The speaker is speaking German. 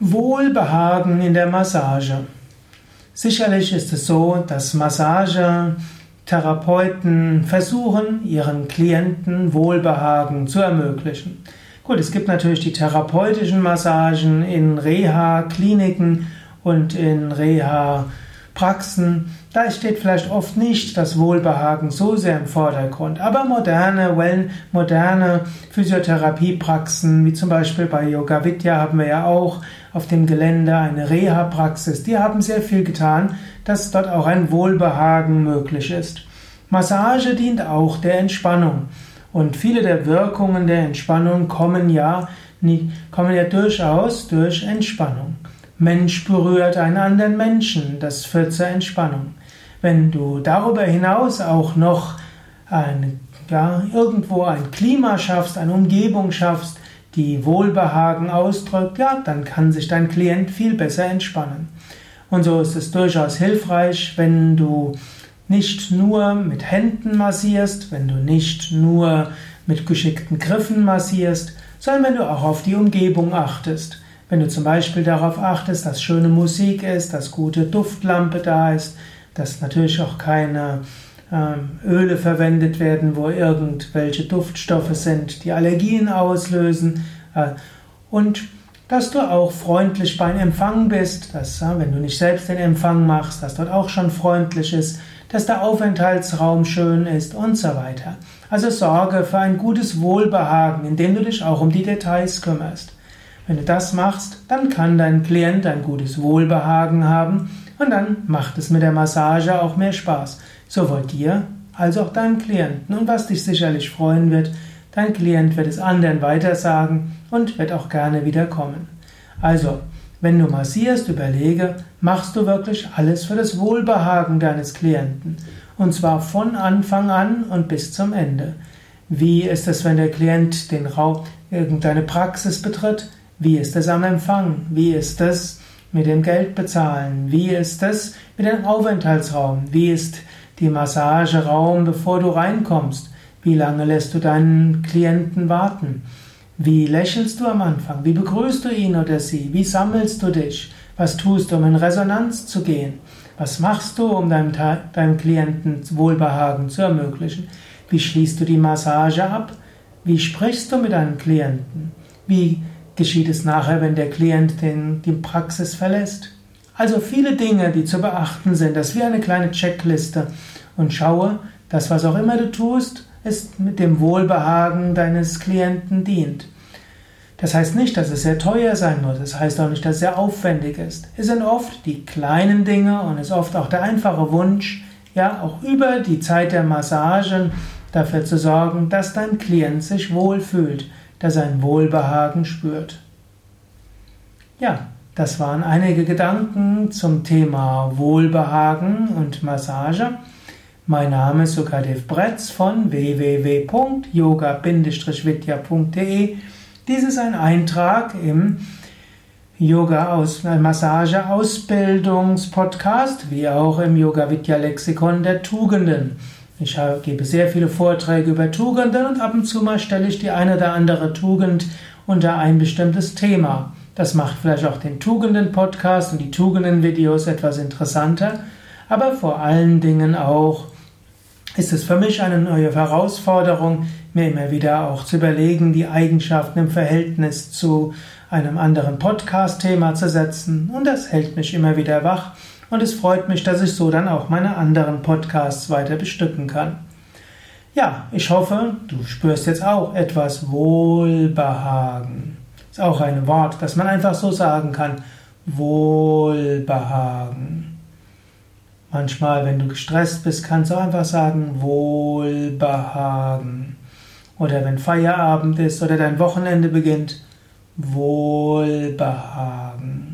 Wohlbehagen in der Massage. Sicherlich ist es so, dass Massagetherapeuten versuchen, ihren Klienten Wohlbehagen zu ermöglichen. Gut, es gibt natürlich die therapeutischen Massagen in Reha-Kliniken und in Reha-Praxen. Da steht vielleicht oft nicht das Wohlbehagen so sehr im Vordergrund. Aber moderne, well, moderne Physiotherapiepraxen, wie zum Beispiel bei Yoga Vidya haben wir ja auch auf dem Gelände eine Reha-Praxis, die haben sehr viel getan, dass dort auch ein Wohlbehagen möglich ist. Massage dient auch der Entspannung. Und viele der Wirkungen der Entspannung kommen ja, kommen ja durchaus durch Entspannung. Mensch berührt einen anderen Menschen, das führt zur Entspannung. Wenn du darüber hinaus auch noch ein, ja, irgendwo ein Klima schaffst, eine Umgebung schaffst, die Wohlbehagen ausdrückt, ja, dann kann sich dein Klient viel besser entspannen. Und so ist es durchaus hilfreich, wenn du nicht nur mit Händen massierst, wenn du nicht nur mit geschickten Griffen massierst, sondern wenn du auch auf die Umgebung achtest. Wenn du zum Beispiel darauf achtest, dass schöne Musik ist, dass gute Duftlampe da ist, dass natürlich auch keine ähm, Öle verwendet werden, wo irgendwelche Duftstoffe sind, die Allergien auslösen. Äh, und dass du auch freundlich beim Empfang bist, dass, äh, wenn du nicht selbst den Empfang machst, dass dort auch schon freundlich ist, dass der Aufenthaltsraum schön ist und so weiter. Also sorge für ein gutes Wohlbehagen, indem du dich auch um die Details kümmerst. Wenn du das machst, dann kann dein Klient ein gutes Wohlbehagen haben und dann macht es mit der Massage auch mehr Spaß sowohl dir als auch deinem Klienten. Und was dich sicherlich freuen wird, dein Klient wird es anderen weitersagen und wird auch gerne wiederkommen. Also, wenn du massierst, überlege, machst du wirklich alles für das Wohlbehagen deines Klienten. Und zwar von Anfang an und bis zum Ende. Wie ist es, wenn der Klient den Raum, irgendeine Praxis betritt? Wie ist es am Empfang? Wie ist es mit dem Geld bezahlen? Wie ist es mit dem Aufenthaltsraum? Wie ist die Massageraum, bevor du reinkommst? Wie lange lässt du deinen Klienten warten? Wie lächelst du am Anfang? Wie begrüßt du ihn oder sie? Wie sammelst du dich? Was tust du, um in Resonanz zu gehen? Was machst du, um deinem, deinem Klienten Wohlbehagen zu ermöglichen? Wie schließt du die Massage ab? Wie sprichst du mit deinem Klienten? Wie geschieht es nachher, wenn der Klient den, die Praxis verlässt? Also viele Dinge, die zu beachten sind. Das ist wie eine kleine Checkliste. Und schaue, dass was auch immer du tust, es mit dem Wohlbehagen deines Klienten dient. Das heißt nicht, dass es sehr teuer sein muss. Das heißt auch nicht, dass es sehr aufwendig ist. Es sind oft die kleinen Dinge und es ist oft auch der einfache Wunsch, ja, auch über die Zeit der Massagen dafür zu sorgen, dass dein Klient sich wohlfühlt, dass er ein Wohlbehagen spürt. Ja, das waren einige Gedanken zum Thema Wohlbehagen und Massage. Mein Name ist Sukadev Bretz von www.yoga-vidya.de. Dies ist ein Eintrag im Yoga Massage Ausbildungspodcast, wie auch im Yoga Vidya Lexikon der Tugenden. Ich gebe sehr viele Vorträge über Tugenden und ab und zu mal stelle ich die eine oder andere Tugend unter ein bestimmtes Thema. Das macht vielleicht auch den Tugenden-Podcast und die Tugenden-Videos etwas interessanter, aber vor allen Dingen auch ist es für mich eine neue Herausforderung, mir immer wieder auch zu überlegen, die Eigenschaften im Verhältnis zu einem anderen Podcast-Thema zu setzen. Und das hält mich immer wieder wach. Und es freut mich, dass ich so dann auch meine anderen Podcasts weiter bestücken kann. Ja, ich hoffe, du spürst jetzt auch etwas Wohlbehagen. Ist auch ein Wort, das man einfach so sagen kann. Wohlbehagen. Manchmal, wenn du gestresst bist, kannst du einfach sagen Wohlbehagen. Oder wenn Feierabend ist oder dein Wochenende beginnt, Wohlbehagen.